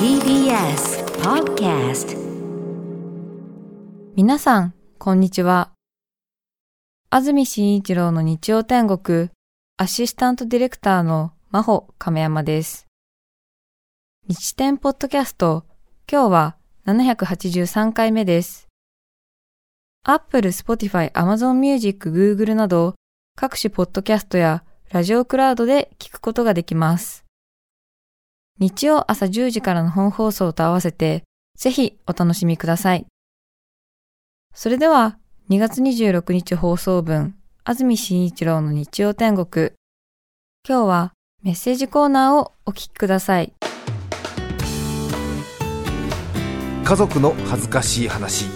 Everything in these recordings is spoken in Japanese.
TBS Podcast 皆さん、こんにちは。安住紳一郎の日曜天国、アシスタントディレクターの真帆亀山です。日天ポッドキャスト、今日は783回目です。Apple、Spotify、Amazon Music、Google など各種ポッドキャストやラジオクラウドで聞くことができます。日曜朝10時からの本放送と合わせて、ぜひお楽しみください。それでは、2月26日放送分、安住紳一郎の日曜天国。今日はメッセージコーナーをお聞きください。家族の恥ずかしい話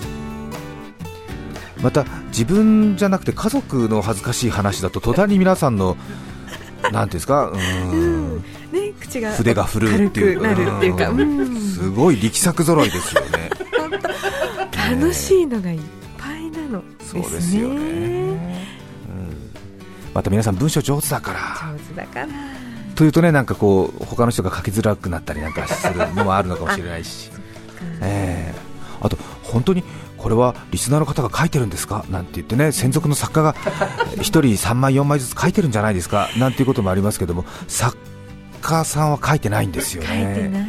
また自分じゃなくて家族の恥ずかしい話だと途端に皆さんのなんていうんですかうん、筆が震うっていう。なるっていうか、うん。うんすごい力作揃いですよね。楽しいのがいっぱいなの。ですね。そうですよね、うん。また皆さん文章上手だから。上手だから。というとねなんかこう他の人が書きづらくなったりなんかするのもあるのかもしれないし。ええ。あと本当にこれはリスナーの方が書いてるんですか？なんて言ってね専属の作家が1人3枚、4枚ずつ書いてるんじゃないですか？なんていうこともありますけども作家さんは書いてないんですよね。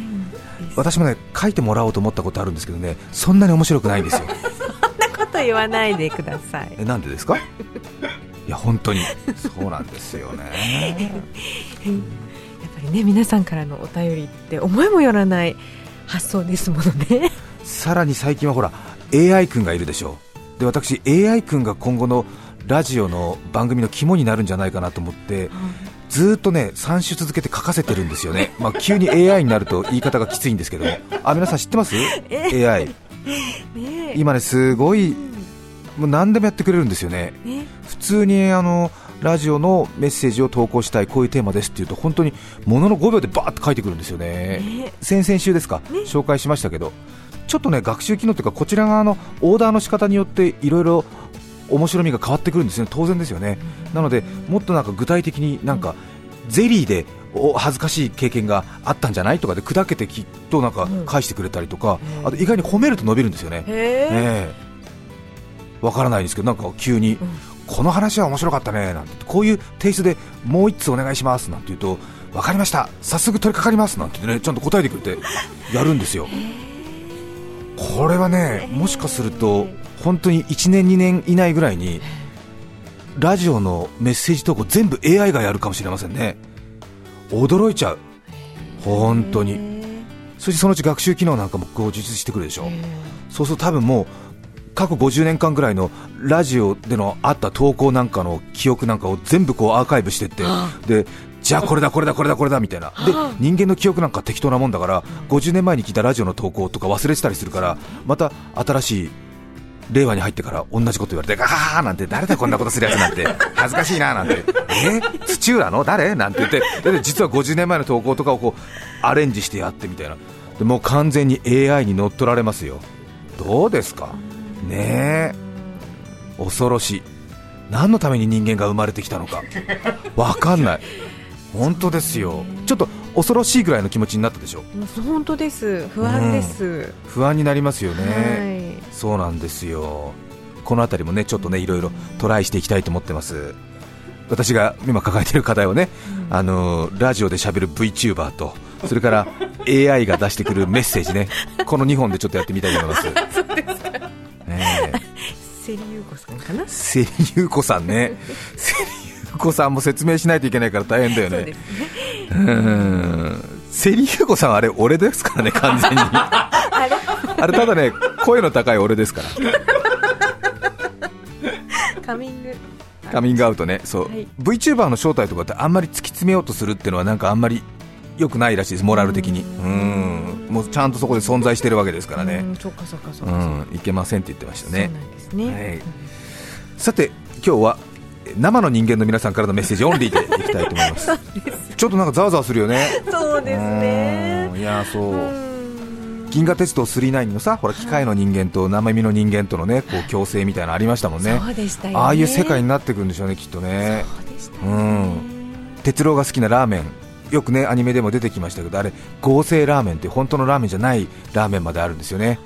私もね書いてもらおうと思ったことあるんですけどねそんなに面白くないんですよ。そんなこと言わないでください。えなんでですか？いや本当にそうなんですよね。やっぱりね、皆さんからのお便りって思いもよらない発想ですものね。さらに最近はほら AI 君がいるでしょうで私 AI 君が今後のラジオの番組の肝になるんじゃないかなと思ってずーっとね3週続けて書かせてるんですよね、まあ、急に AI になると言い方がきついんですけどもあ皆さん知ってます？AI ね今ねすごいもう何でもやってくれるんですよね。ね、普通にあのラジオのメッセージを投稿したいこういうテーマですっていうと本当にものの5秒でバーって書いてくるんですよね。ね、先々週ですか、ね。紹介しましたけど。ちょっとね学習機能というかこちら側のオーダーの仕方によっていろいろ面白みが変わってくるんですね。当然ですよね。なのでもっとなんか具体的になんかゼリーでお恥ずかしい経験があったんじゃないとかで砕けてきっとなんかうん。返してくれたりとか、うん。あと意外に褒めると伸びるんですよね、へえ。ええ。わからないんですけどなんか急に、ん。この話は面白かったねなんてこういうテイストでもう一つお願いしますなんて言うとわかりました早速取り掛かりますなんてねちゃんと答えてくれてやるんですよ。これはねもしかすると本当に1年2年以内ぐらいにラジオのメッセージ投稿全部 AI がやるかもしれませんね。驚いちゃう。本当に。そしてそのうち学習機能なんかも充実してくるでしょそうすると多分もう過去50年間ぐらいのラジオでのあった投稿なんかの記憶なんかを全部こうアーカイブしてってでじゃあこれだこれだこれだこれだみたいな。で人間の記憶なんか適当なもんだから50年前に聞いたラジオの投稿とか忘れてたりするからまた新しい令和に入ってから同じこと言われてガーなんて誰だこんなことするやつなんて 恥ずかしいななんて。え？土浦の？誰？なんて言って。で実は50年前の投稿とかをこうアレンジしてやってみたいな。でもう完全に AI に乗っ取られますよ。どうですか？ねえ。恐ろしい。何のために人間が生まれてきたのか。わかんない。本当ですよ。ちょっと恐ろしいぐらいの気持ちになったでしょ？本当です。不安です。不安になりますよね、はい。そうなんですよ。この辺りもねちょっとねいろいろトライしていきたいと思ってます。私が今抱えている課題をね、あのラジオで喋る VTuber とそれから AI が出してくるメッセージね。この2本でちょっとやってみたいと思います。ねえ。セリユーコさんかな？セリユウコさんね。セリユウコさんも説明しないといけないから大変だよね。ね。うーん。セリユウコさんはあれ俺ですからね完全に。あれ？あれただね声の高い俺ですから。カミング。カミングアウトね。そう、はい。VTuber の正体とかってあんまり突き詰めようとするっていうのはなんかあんまり良くないらしいですモラル的に。うん。もうちゃんとそこで存在してるわけですからね。うん、そっかそっかそっうか。ん。いけませんって言ってましたそうなねんですね。はい。さて今日はえ生の人間の皆さんからのメッセージオンリーでいきたいと思います。ちょっとなんかざわざわするよね。そうですね。うん。いやそう、うん銀河鉄道999のさほら機械の人間と生身の人間とのねこう共生みたいなのありましたもんね。そうでしたよね。ああいう世界になってくるんでしょうねきっとね。ね。うん。哲郎が好きなラーメン。よくねアニメでも出てきましたけどあれ合成ラーメンって本当のラーメンじゃないラーメンまであるんですよね。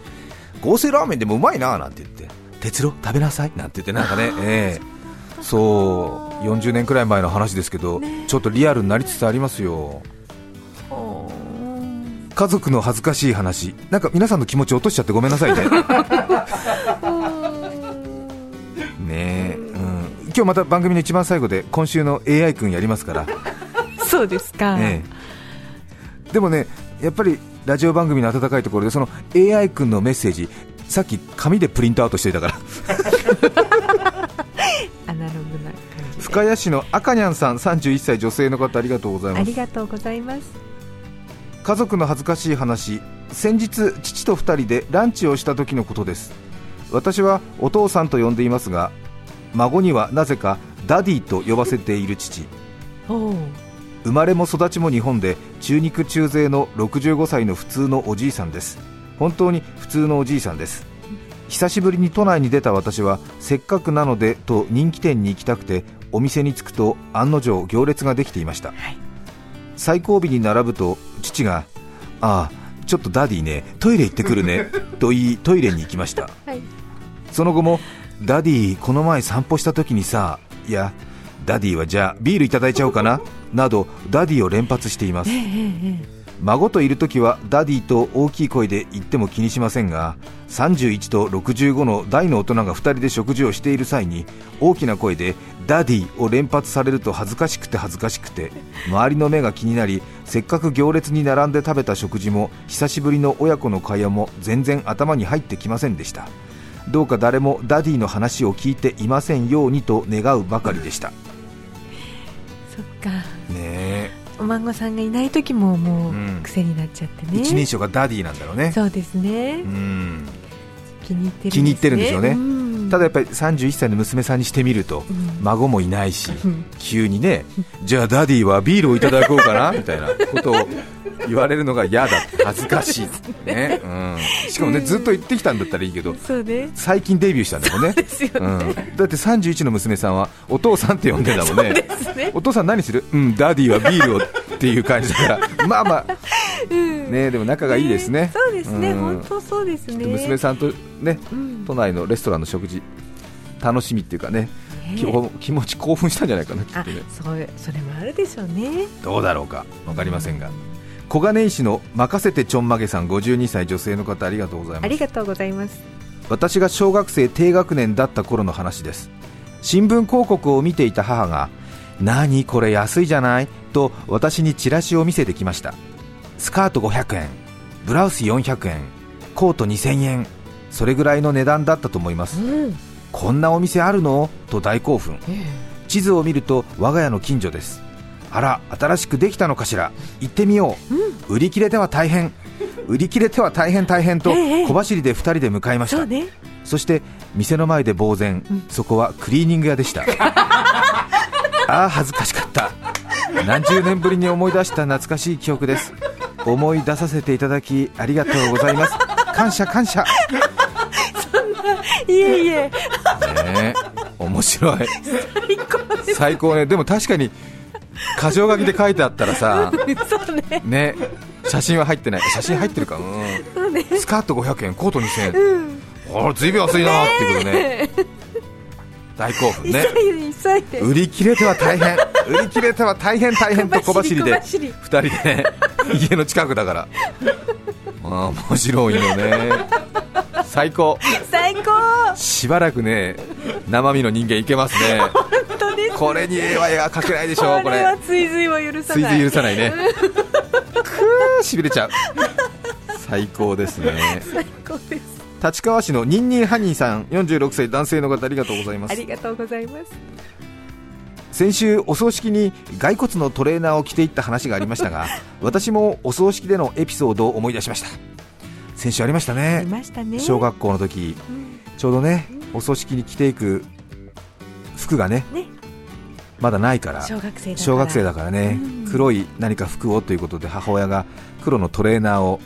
合成ラーメンでもうまいななんて言って。哲郎食べなさい。なんて言ってなんかね、ええ。そう。40年くらい前の話ですけど、ちょっとリアルになりつつありますよ家族の恥ずかしい話。なんか皆さんの気持ち落としちゃってごめんなさいね。ねえ、うん、今日また番組の一番最後で今週の AI 君やりますから、そうですか、ええ、でもねやっぱりラジオ番組の温かいところでその AI 君のメッセージさっき紙でプリントアウトしていたから。アナログな深谷市の赤にゃんさん31歳女性の方ありがとうございあます。りがとうございます家族の恥ずかしい話。先日父と2人でランチをした時のことです。私はお父さんと呼んでいますが孫にはなぜかダディと呼ばせている父。生まれも育ちも日本で中肉中背の65歳の普通のおじいさんです。本当に普通のおじいさんです。久しぶりに都内に出た私はせっかくなのでと人気店に行きたくてお店に着くと案の定行列ができていました、最後尾に並ぶと父が「ああちょっとダディねトイレ行ってくるね」と言いトイレに行きました。はい。その後もダディこの前散歩した時にさいやダディはじゃあビールいただいちゃおうかななどダディを連発しています。ええええ孫といる時はダディと大きい声で言っても気にしませんが31と65の大の大人が2人で食事をしている際に大きな声でダディを連発されると恥ずかしくて恥ずかしくて周りの目が気になりせっかく行列に並んで食べた食事も久しぶりの親子の会話も全然頭に入ってきませんでした。どうか誰もダディの話を聞いていませんようにと願うばかりでした。そっか。孫さんがいない時ももうんう癖になっちゃってね、一人称がダディなんだろうね。そうですね、うん。気に入ってるんです、ね、気に入ってるんでしょうね。ん。ただやっぱり31歳の娘さんにしてみるとうん。孫もいないしうん。急にねじゃあダディはビールをいただこうかなみたいなことを言われるのが嫌だ恥ずかしい、ね。うん、しかもねずっと言ってきたんだったらいいけど最近デビューしたんだもんね。うん、ね、だって31の娘さんはお父さんって呼んでんだもんね。お父さん何する？うんダディはビールをっていう感じだから。まあまあ。うん。ねでも仲がいいですね、そうですね、うん。本当そうですね。娘さんとねうん。都内のレストランの食事楽しみっていうかね気持ち興奮したんじゃないかなきっあとね。それもあるでしょうね。どうだろうか。分かりませんが小金井市の任せてちょんまげさん52歳女性の方ありがとうございます。ありがとうございます。私が小学生低学年だった頃の話です。新聞広告を見ていた母が何これ安いじゃない？と私にチラシを見せてきました。スカート500円ブラウス400円コート2000円それぐらいの値段だったと思います。うんこんなお店あるの？と大興奮。地図を見ると我が家の近所ですあら新しくできたのかしら。行ってみよう、売り切れては大変。売り切れては大変大変とええ。小走りで2人で向かいました、そうね。そして店の前で呆然、うん。そこはクリーニング屋でした。ああ恥ずかしかった。何十年ぶりに思い出した懐かしい記憶です。思い出させていただきありがとうございます。感謝感謝。いえいえ。ねえ。面白い。最高ね。でも確かに箇条書きで書いてあったらさね。ね写真は入ってない。写真入ってるか、うそうね。ん、スカート500円コート2000円。うん。あらずいぶん安いなっていうことね。大興奮ね。売り切れては大変。売り切れては大変大変と小走りで。小走り。2人でね家の近くだから。あー面白いよね。最高。最高。しばらくね生身の人間いけますね。すこれに絵は描けないでしょうこれ。は追随は許さ追ない。随許さないね。くーしびれちゃう。最高ですね。最高です。立川市のニンニンハニーさん46歳男性の方ありがとうございます。ありがとうございます。先週お葬式に骸骨のトレーナーを着ていった話がありましたが 私もお葬式でのエピソードを思い出しました。先週ありましたいねましたね。小学校の時。うん。ちょうどねお葬式に着ていく服がねね。まだないから小学生だから。ねうん。黒い何か服をということで母親が黒のトレーナーを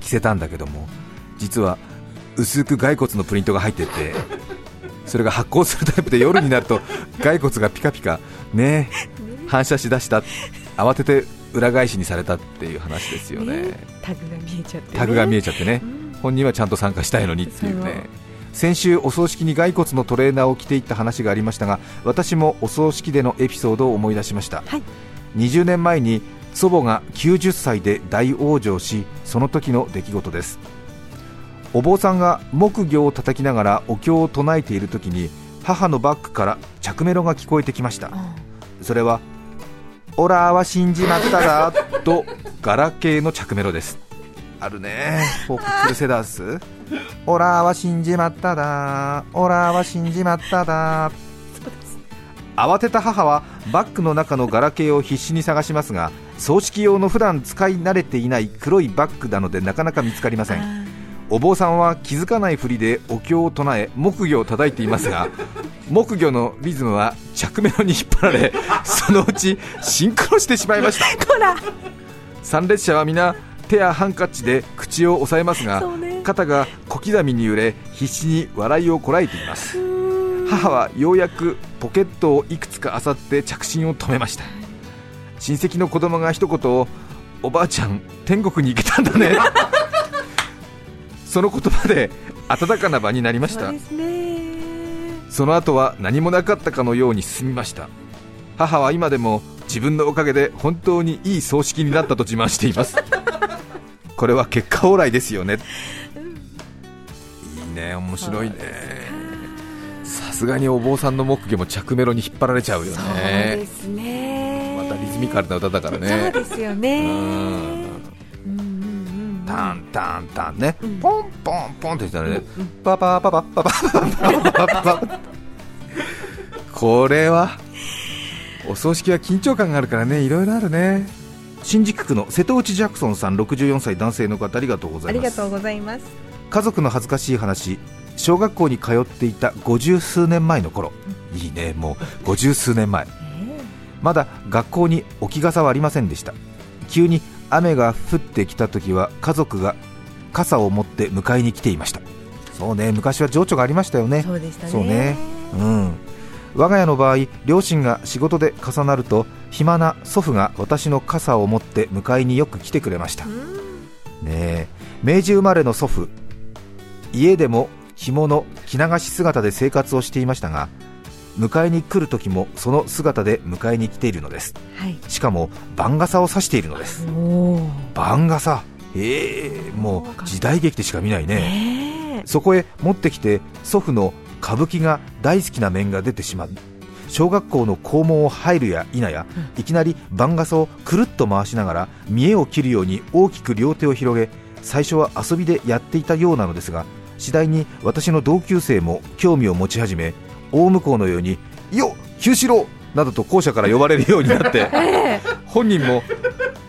着せたんだけども実は薄く骸骨のプリントが入ってて それが発光するタイプで夜になると骸骨がピカピカね反射しだした。慌てて裏返しにされたっていう話ですよね。タグが見えちゃって、ね、タグが見えちゃってね。うん。本人はちゃんと参加したいのにっていうね先週お葬式に骸骨のトレーナーを着ていった話がありましたが私もお葬式でのエピソードを思い出しました、はい。20年前に祖母が90歳で大往生しその時の出来事です。お坊さんが木魚を叩きながらお経を唱えている時に母のバッグから着メロが聞こえてきました。それは「オラは死んじまっただ」とガラケーの着メロですあるね。ポップクルセダース「オラは死んじまっただ。オラは死んじまっただ」慌てた母はバッグの中のガラケーを必死に探しますが葬式用の普段使い慣れていない黒いバッグなのでなかなか見つかりません。お坊さんは気づかないふりでお経を唱え木魚を叩いていますが木魚のリズムは着メロに引っ張られそのうちシンクロしてしまいました。参列者は皆手やハンカチで口を押さえますがね。肩が小刻みに揺れ必死に笑いをこらえています。母はようやくポケットをいくつか漁って着信を止めました。親戚の子供が一言「おばあちゃん天国に行けたんだね」その言葉で温かな場になりました。その後は何もなかったかのように進みました。母は今でも自分のおかげで本当にいい葬式になったと自慢していますこれは結果オーライですよね。いいね面白いね。さすがにお坊さんの木魚も着メロに引っ張られちゃうよそうねですね。またリズミカルな歌だからね。そうですよね。うん。うんうんうんタンタンタンね、うんポンポンポンって言ったらね、うんパパパパパパパパパパパ。これはお葬式は緊張感があるからね。いろいろあるね新宿区の瀬戸内ジャクソンさん64歳男性の方ありがとうございます。ありがとうございます。家族の恥ずかしい話小学校に通っていた五十数年前の頃。いいねもう五十数年前。まだ学校に置き傘はありませんでした。急に雨が降ってきた時は家族が傘を持って迎えに来ていました。そうね昔は情緒がありましたよね。そうでしたね。そうね。うん。我が家の場合両親が仕事で重なると暇な祖父が私の傘を持って迎えによく来てくれました。ねうんえ明治生まれの祖父家でも着物着流し姿で生活をしていましたが迎えに来る時もその姿で迎えに来ているのです。はい。しかも番傘を差しているのです。番傘。ええもう時代劇でしか見ないね。ねそこへ持ってきて祖父の歌舞伎が大好きな面が出てしまう小学校の校門を入るや否や、いきなり番傘をくるっと回しながら見栄を切るように大きく両手を広げ最初は遊びでやっていたようなのですが次第に私の同級生も興味を持ち始め大向こうのように「よっ九四郎!」などと校舎から呼ばれるようになって え本人も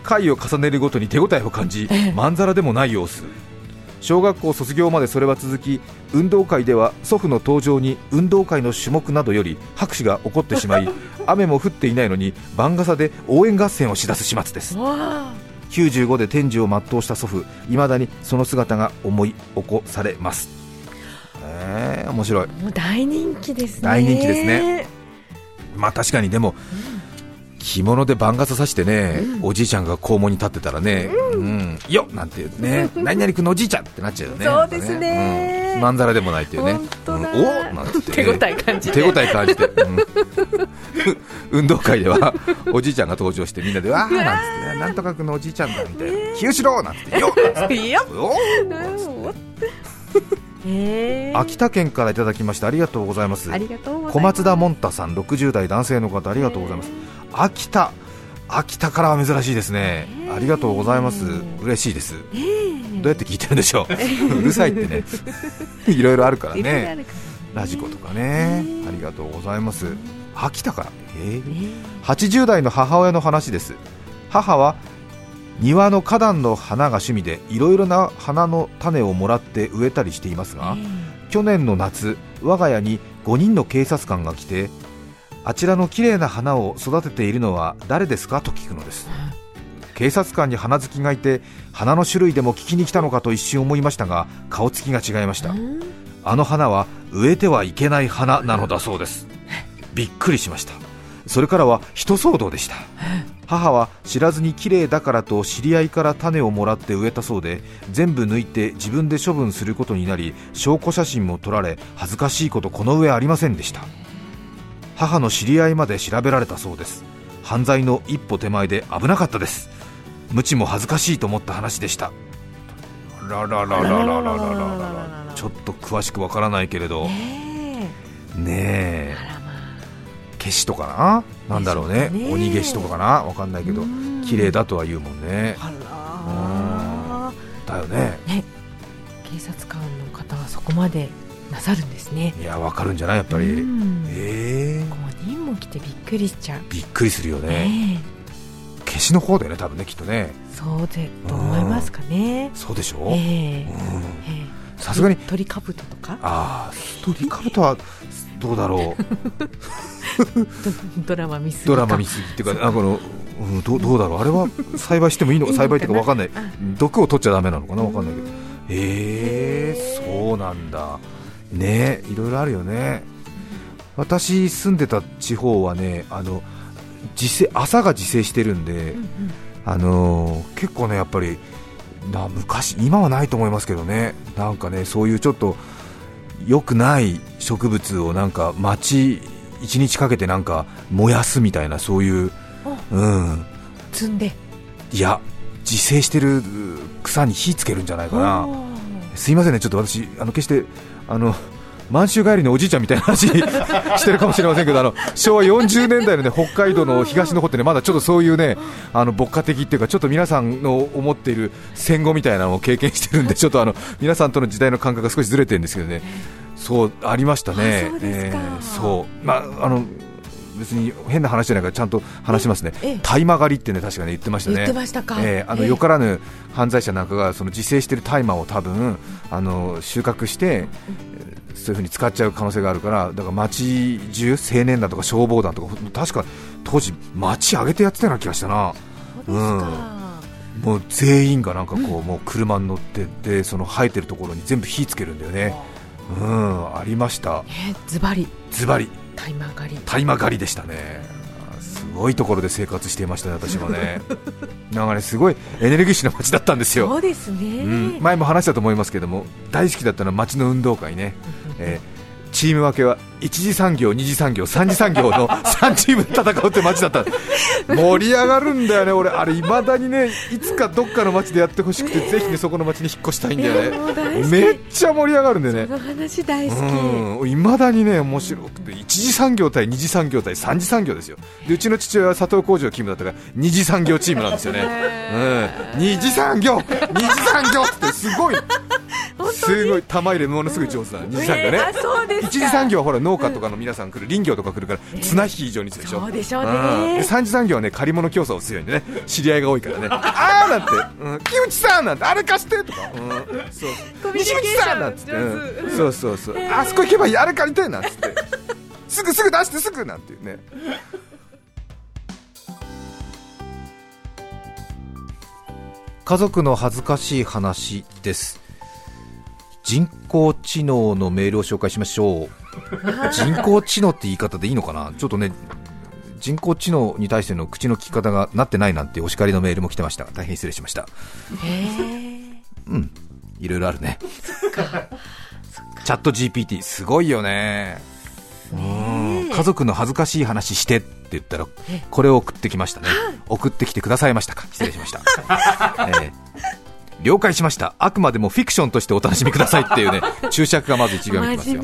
回を重ねるごとに手応えを感じまんざらでもない様子小学校卒業までそれは続き運動会では祖父の登場に運動会の種目などより拍手が起こってしまい 雨も降っていないのに番傘で応援合戦をしだす始末です。わあ。95で天寿を全うした祖父いまだにその姿が思い起こされます。えー、面白い。もう大人気ですね。大人気ですね。まあ確かにでも、着物で番傘さしてね、おじいちゃんが校門に立ってたらね、うん。よっなんてね、何々君のおじいちゃんってなっちゃうよね、そうですね。うん。まんざらでもないっていうね、うん。おなんて言って、手応え感じて。手応え感じて、うん。運動会ではおじいちゃんが登場して、みんなで、わーなんつって、なんとか君のおじいちゃんだみたいな、清志郎なんつって、よっなんつって。秋田県からいただきましてありがとうございます。ありがとうございます。小松田もんたさん60代男性の方ありがとうございます秋田。秋田からは珍しいですね。ありがとうございます。嬉しいです。どうやって聞いてるんでしょう。うるさいって ね。いろいろあるからね。ラジコとかね。ねありがとうございます。秋田から。へえね80代の母親の話です。母は庭の花壇の花が趣味でいろいろな花の種をもらって植えたりしていますが、去年の夏我が家に5人の警察官が来てあちらの綺麗な花を育てているのは誰ですかと聞くのです。警察官に花好きがいて花の種類でも聞きに来たのかと一瞬思いましたが顔つきが違いました。あの花は植えてはいけない花なのだそうです。びっくりしました。それからは人騒動でした。母は知らずに綺麗だからと知り合いから種をもらって植えたそうで全部抜いて自分で処分することになり証拠写真も撮られ恥ずかしいことこの上ありませんでした。母の知り合いまで調べられたそうです。犯罪の一歩手前で危なかったです。無知も恥ずかしいと思った話でした。らららららららららちょっと詳しくわからないけれど。ねねえ。消しとかな？なんだろうね。鬼消しとかかな？わかんないけど。うん。綺麗だとは言うもんね。あだよね。警察官の方はそこまでなさるんですね。いやわかるんじゃない？やっぱり。うん。ええ5人も来てびっくりしちゃう。びっくりするよね。ね消しの方だよね多分ねきっとね。えそうでと思いますかね。そうでしょ？ええ。うん。ええ。さすがに。鳥かぶととか？ああストーリーカブトはどうだろう。ド ドラマ見すぎドラマ見すぎっていうかあこの、うん、どうどうだろう。あれは栽培してもいいの？か栽培っていうかわかんない。あ。毒を取っちゃダメなのかな？わかんないけど。ええそうなんだ。ねいろいろあるよね私住んでた地方はねあの自生朝が自生してるんで、うんうん。あのー結構ねやっぱりな昔今はないと思いますけどね。なんかねそういうちょっと良くない植物をなんか町一日かけてなんか燃やすみたいなそういううん。積んで。いや自生してる草に火つけるんじゃないかな。すいませんねちょっと私あの決してあの満州帰りのおじいちゃんみたいな話 してるかもしれませんけどあの昭和40年代の、ね、北海道の東の方ってねまだちょっとそういうねあの牧歌的っていうかちょっと皆さんの思っている戦後みたいなのを経験してるんでちょっとあの皆さんとの時代の感覚が少しずれてるんですけどね。そうありましたね。あそうですか。そう。まああの別に変な話じゃないからちゃんと話しますね。ええ。大麻狩りってね確かね言ってましたね。言ってましたか。えーあのええ。よからぬ犯罪者なんかがその自生している大麻を多分あの収穫して、えーそういうふうに使っちゃう可能性があるからだから町中青年団とか消防団とか確か当時町上げてやってたような気がしたな。そうですか、もう全員がなんかこう、もう車に乗ってでその生えてるところに全部火つけるんだよね。うんありました。えズバリ。ズバリタイマー狩り。大麻狩りでしたね。すごいところで生活していましたね私もね。なんかねすごいエネルギッシュな街だったんですよ。そうですね、うん、前も話したと思いますけども大好きだったのは街の運動会ね、えーチーム分けは1次産業、2次産業、3次産業の 3チームで戦うって街だった。盛り上がるんだよね、俺、あれ、いまだにねいつかどっかの街でやってほしくて、ぜひねそこの街に引っ越したいんだよね、めっちゃ盛り上がるんだよね。そ。の話大好き、うん、いまだにね面白くて1次産業対2次産業対3次産業ですよ。でうちの父親は佐藤工場勤務だったから2次産業チームなんですよね、うん、2次産業2次産業ってすごい。すごい。玉入れものすごい上手な2次産業ね、一次産業はほら農家とかの皆さん来る林業とか来るから綱引き以上にするでしょ、そうでしょうね。三次産業はね借り物競争を強いんでね知り合いが多いからね あーなんて、うん、木内さんなんてあれ貸してとか、うん、そう。西口さんなんつって、うん。そうそうそう、あそこ行けばいいあれ借りてなんつって。すぐすぐ出してすぐなんていうね。家族の恥ずかしい話です。人工知能のメールを紹介しましょう 人工知能って言い方でいいのかな？ちょっとね人工知能に対しての口の利き方がなってないなんてお叱りのメールも来てました。大変失礼しました。うん。いろいろあるね。チャット GPT すごいよね。うん。家族の恥ずかしい話してって言ったらこれを送ってきましたね。送ってきてくださいましたか？失礼しました、えー了解しました。あくまでもフィクションとしてお楽しみくださいっていうね注釈がまず一行目に来ますよ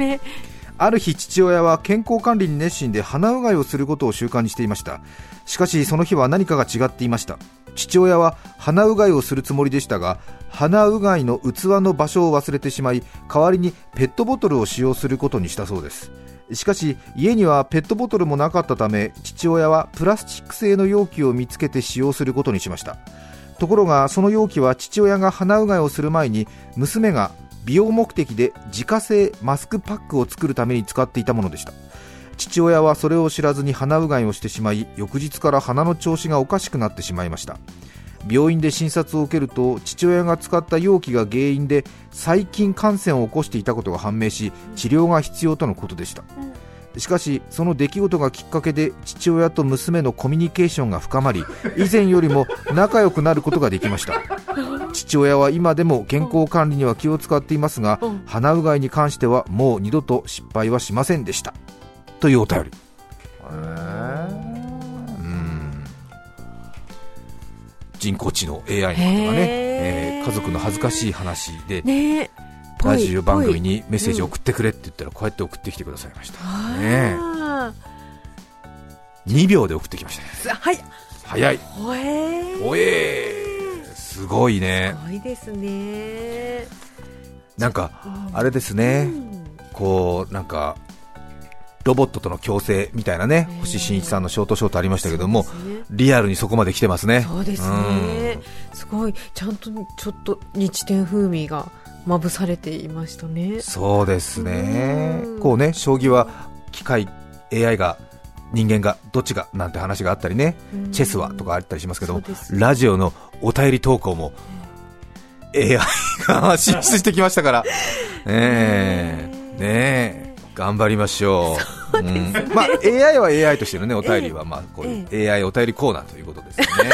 ある日父親は健康管理に熱心で鼻うがいをすることを習慣にしていました。しかしその日は何かが違っていました。父親は鼻うがいをするつもりでしたが鼻うがいの器の場所を忘れてしまい代わりにペットボトルを使用することにしたそうです。しかし家にはペットボトルもなかったため父親はプラスチック製の容器を見つけて使用することにしました。ところがその容器は父親が鼻うがいをする前に娘が美容目的で自家製マスクパックを作るために使っていたものでした。父親はそれを知らずに鼻うがいをしてしまい翌日から鼻の調子がおかしくなってしまいました。病院で診察を受けると父親が使った容器が原因で細菌感染を起こしていたことが判明し治療が必要とのことでした。しかしその出来事がきっかけで父親と娘のコミュニケーションが深まり 以前よりも仲良くなることができました。父親は今でも健康管理には気を使っていますがうん。鼻うがいに関してはもう二度と失敗はしませんでした。というお便り。うん。人工知能 AI の方がね、えー家族の恥ずかしい話でねラジオ番組にメッセージを送ってくれって言ったらこうやって送ってきてくださいました、あねーえ。2秒で送ってきましたね。すはい。早い。ほえー。おえー。すごいね。すごいですね。なんかうん。あれですね。うん。こうなんかロボットとの共生みたいなねうん星新一さんのショートショートありましたけどもね。リアルにそこまで来てますね。そうですね、すごい。ちゃんとちょっと日天風味がまぶされていましたね。そうですね。うん。こうね将棋は機械 AI が人間がどっちがなんて話があったりね。チェスはとかあったりしますけどラジオのお便り投稿も AI が進出してきましたから、ねえ、ねえ、頑張りましょう。うん。まあ、AI は AI としてのね、お便りは、まあ、こういう AI お便りコーナーということですよね。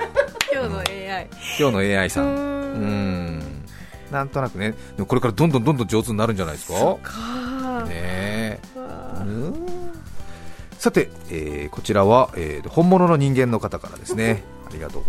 今日の AI 今日の AI さ。うん。うん。なんとなくね、これからどんどんどんどん上手になるんじゃないですか？か。ねさて、えーこちらは、えー本物の人間の方からですね。ありがとう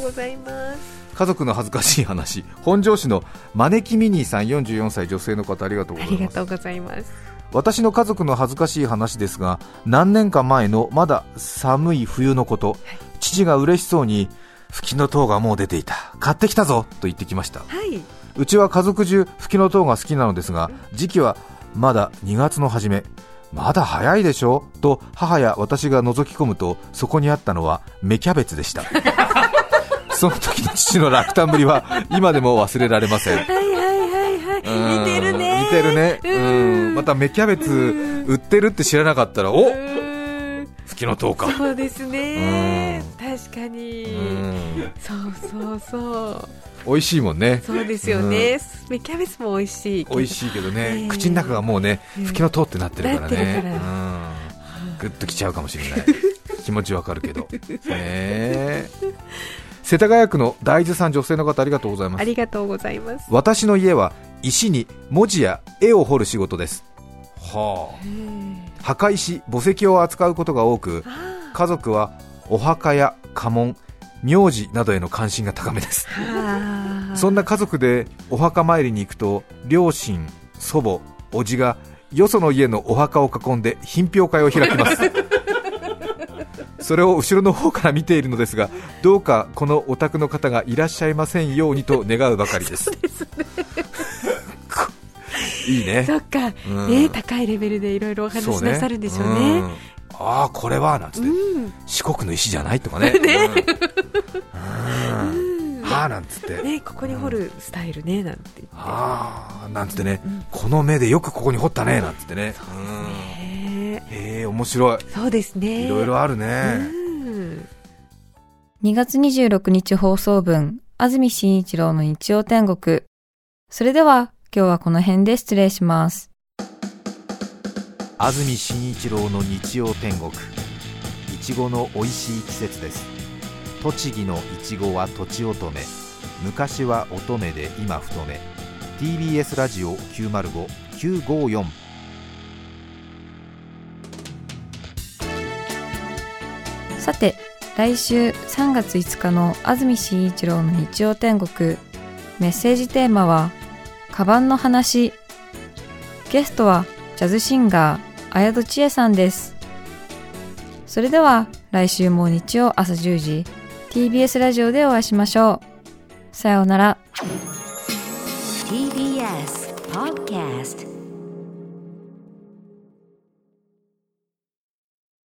ございます。家族の恥ずかしい話。本庄市の招きミニーさん44歳女性の方ありがとうごあざいます。りがとうございます。私の家族の恥ずかしい話ですが何年か前のまだ寒い冬のこと、父が嬉しそうに吹きの塔がもう出ていた。買ってきたぞと言ってきました。はいうちは家族中吹きの塔が好きなのですが時期はまだ2月の初め。まだ早いでしょ？と母や私が覗き込むとそこにあったのは芽キャベツでした。その時の父の落胆ぶりは今でも忘れられません。はいはいはいはい。似てるね。似てるね。ううん。んまた芽キャベツ売ってるって知らなかったらおうん。吹きの塔か。そうですね。確かに。うん。そうそうそう美味しいもんね。そうですよね。芽キャベツも美味しい美味しいけどね、ええ。口の中がもうねうん吹きの塔ってなってるからね。うん。グッときちゃうかもしれない。気持ちわかるけど。ねえ。世田谷区の大豆さん女性の方ありがとうございます。ありがとうございます。私の家は石に文字や絵を彫る仕事です。はあ。墓石墓石を扱うことが多くあ。家族はお墓や家紋名字などへの関心が高めです。あ。そんな家族でお墓参りに行くと両親祖母叔父がよその家のお墓を囲んで品評会を開きます。それを後ろの方から見ているのですがどうかこのお宅の方がいらっしゃいませんようにと願うばかりです。いいね。そっか、うん。ね高いレベルでいろいろお話しなさるんでしょうね。んああこれはなんつって、うん。四国の石じゃないとかね。うん。うん。はあなんつって、ねここに掘るスタイルねなんて言って。ああなんつってね、うん。この目でよくここに掘ったねなんつってね。ね。うん。へえ面白い。そうですね。いろいろあるうね、ん。2月26日放送分、安住紳一郎の日曜天国。それでは、今日はこの辺で失礼します。安住紳一郎の日曜天国。いちごの美味しい季節です。栃木のいちごはとちおとめ。昔は乙女で今太め。TBS ラジオ905954さて、来週3月5日の安住紳一郎の日曜天国。メッセージテーマは、カバンの話。ゲストは、ジャズシンガー、綾戸千恵さんです。それでは、来週も日曜朝10時、TBS ラジオでお会いしましょう。さようなら。TBS Podcast